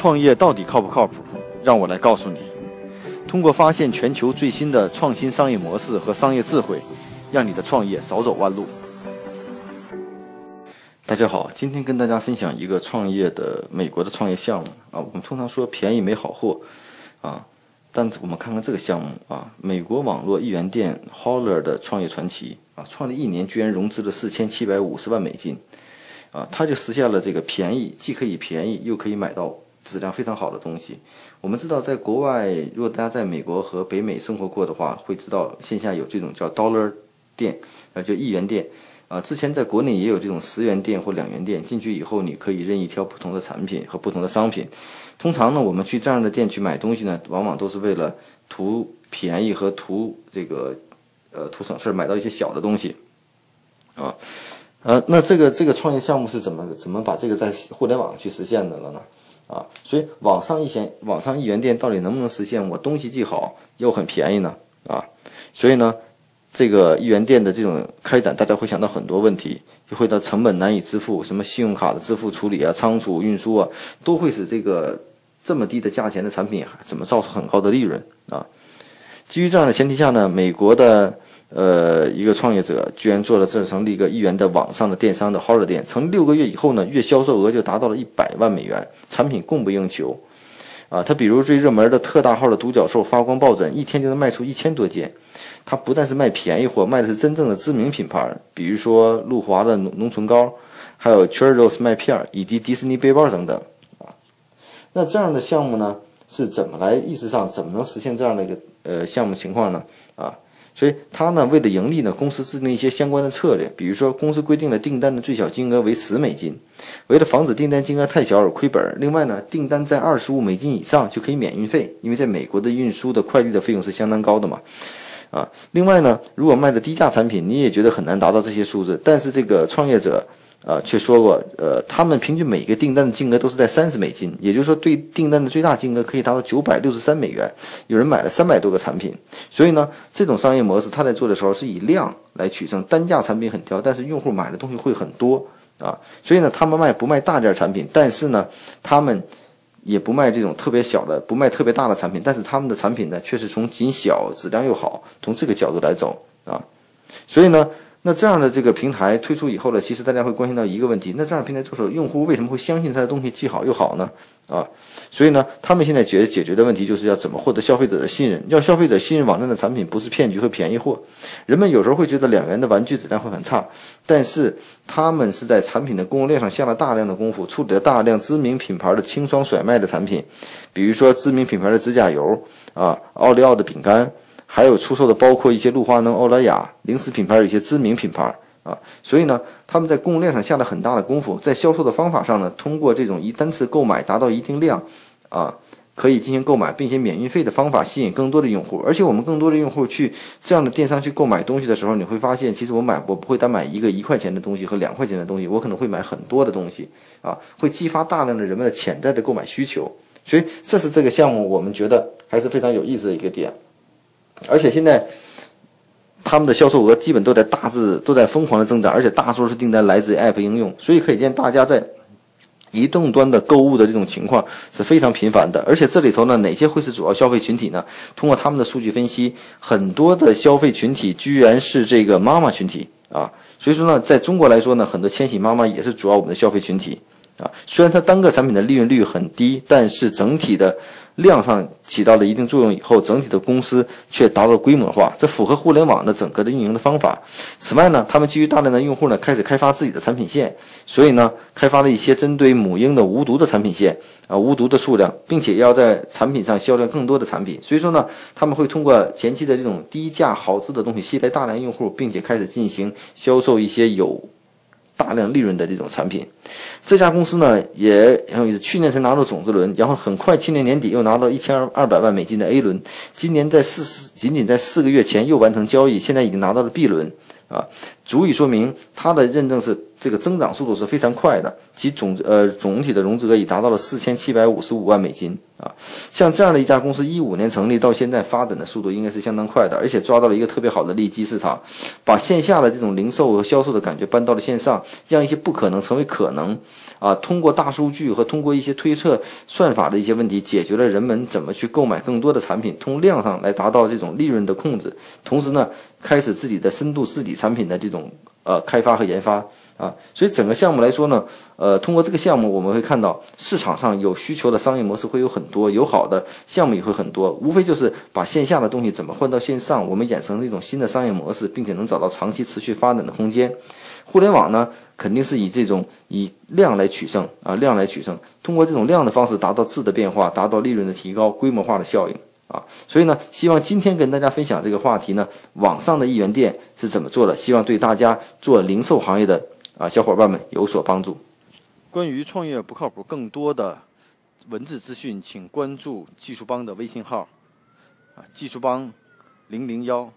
创业到底靠不靠谱？让我来告诉你。通过发现全球最新的创新商业模式和商业智慧，让你的创业少走弯路。大家好，今天跟大家分享一个创业的美国的创业项目啊。我们通常说便宜没好货啊，但我们看看这个项目啊，美国网络一元店 Holler 的创业传奇啊，创立一年居然融资了四千七百五十万美金啊，他就实现了这个便宜，既可以便宜又可以买到。质量非常好的东西。我们知道，在国外，如果大家在美国和北美生活过的话，会知道线下有这种叫 Dollar 店，啊，叫一元店。啊，之前在国内也有这种十元店或两元店。进去以后，你可以任意挑不同的产品和不同的商品。通常呢，我们去这样的店去买东西呢，往往都是为了图便宜和图这个呃图省事儿，买到一些小的东西。啊，呃，那这个这个创业项目是怎么怎么把这个在互联网去实现的了呢？啊，所以网上一元网上一元店到底能不能实现我东西既好又很便宜呢？啊，所以呢，这个一元店的这种开展，大家会想到很多问题，就会到成本难以支付，什么信用卡的支付处理啊、仓储运输啊，都会使这个这么低的价钱的产品怎么造出很高的利润啊？基于这样的前提下呢，美国的。呃，一个创业者居然做了这成立一个一元的网上的电商的 Holler 店，成立六个月以后呢，月销售额就达到了一百万美元，产品供不应求。啊，他比如最热门的特大号的独角兽发光抱枕，一天就能卖出一千多件。他不但是卖便宜货，卖的是真正的知名品牌，比如说露华的浓浓醇膏，还有 Churros 麦片以及迪士尼背包等等。啊，那这样的项目呢，是怎么来意识上怎么能实现这样的一个呃项目情况呢？啊？所以，他呢为了盈利呢，公司制定一些相关的策略，比如说，公司规定了订单的最小金额为十美金，为了防止订单金额太小而亏本。另外呢，订单在二十五美金以上就可以免运费，因为在美国的运输的快递的费用是相当高的嘛。啊，另外呢，如果卖的低价产品，你也觉得很难达到这些数字，但是这个创业者。啊，却说过，呃，他们平均每个订单的金额都是在三十美金，也就是说，对订单的最大金额可以达到九百六十三美元。有人买了三百多个产品，所以呢，这种商业模式他在做的时候是以量来取胜，单价产品很挑，但是用户买的东西会很多啊。所以呢，他们卖不卖大件产品，但是呢，他们也不卖这种特别小的，不卖特别大的产品，但是他们的产品呢，却是从仅小质量又好，从这个角度来走啊。所以呢。那这样的这个平台推出以后呢，其实大家会关心到一个问题：那这样平台做手，用户为什么会相信他的东西既好又好呢？啊，所以呢，他们现在解解决的问题就是要怎么获得消费者的信任。要消费者信任网站的产品不是骗局和便宜货。人们有时候会觉得两元的玩具质量会很差，但是他们是在产品的供应链上下了大量的功夫，处理了大量知名品牌的轻装甩卖的产品，比如说知名品牌的指甲油啊，奥利奥的饼干。还有出售的包括一些露华能、欧莱雅零食品牌，有一些知名品牌啊，所以呢，他们在供应链上下了很大的功夫，在销售的方法上呢，通过这种一单次购买达到一定量，啊，可以进行购买并且免运费的方法，吸引更多的用户。而且我们更多的用户去这样的电商去购买东西的时候，你会发现，其实我买我不会单买一个一块钱的东西和两块钱的东西，我可能会买很多的东西啊，会激发大量的人们的潜在的购买需求。所以这是这个项目我们觉得还是非常有意思的一个点。而且现在，他们的销售额基本都在大致都在疯狂的增长，而且大多数订单来自于 App 应用，所以可见大家在移动端的购物的这种情况是非常频繁的。而且这里头呢，哪些会是主要消费群体呢？通过他们的数据分析，很多的消费群体居然是这个妈妈群体啊。所以说呢，在中国来说呢，很多千禧妈妈也是主要我们的消费群体。啊，虽然它单个产品的利润率很低，但是整体的量上起到了一定作用以后，整体的公司却达到规模化，这符合互联网的整个的运营的方法。此外呢，他们基于大量的用户呢，开始开发自己的产品线，所以呢，开发了一些针对母婴的无毒的产品线啊，无毒的数量，并且要在产品上销量更多的产品。所以说呢，他们会通过前期的这种低价好质的东西吸来大量用户，并且开始进行销售一些有。大量利润的这种产品，这家公司呢也很有意思，去年才拿到种子轮，然后很快去年年底又拿到一千二百万美金的 A 轮，今年在四四仅仅在四个月前又完成交易，现在已经拿到了 B 轮啊。足以说明它的认证是这个增长速度是非常快的，其总呃总体的融资额已达到了四千七百五十五万美金啊。像这样的一家公司，一五年成立到现在发展的速度应该是相当快的，而且抓到了一个特别好的利基市场，把线下的这种零售和销售的感觉搬到了线上，让一些不可能成为可能啊。通过大数据和通过一些推测算法的一些问题，解决了人们怎么去购买更多的产品，从量上来达到这种利润的控制，同时呢。开始自己的深度自己产品的这种呃开发和研发啊，所以整个项目来说呢，呃，通过这个项目我们会看到市场上有需求的商业模式会有很多，有好的项目也会很多，无非就是把线下的东西怎么换到线上，我们衍生一种新的商业模式，并且能找到长期持续发展的空间。互联网呢，肯定是以这种以量来取胜啊，量来取胜，通过这种量的方式达到质的变化，达到利润的提高，规模化的效应。啊，所以呢，希望今天跟大家分享这个话题呢，网上的一元店是怎么做的，希望对大家做零售行业的啊小伙伴们有所帮助。关于创业不靠谱，更多的文字资讯，请关注技术帮的微信号啊，技术帮零零幺。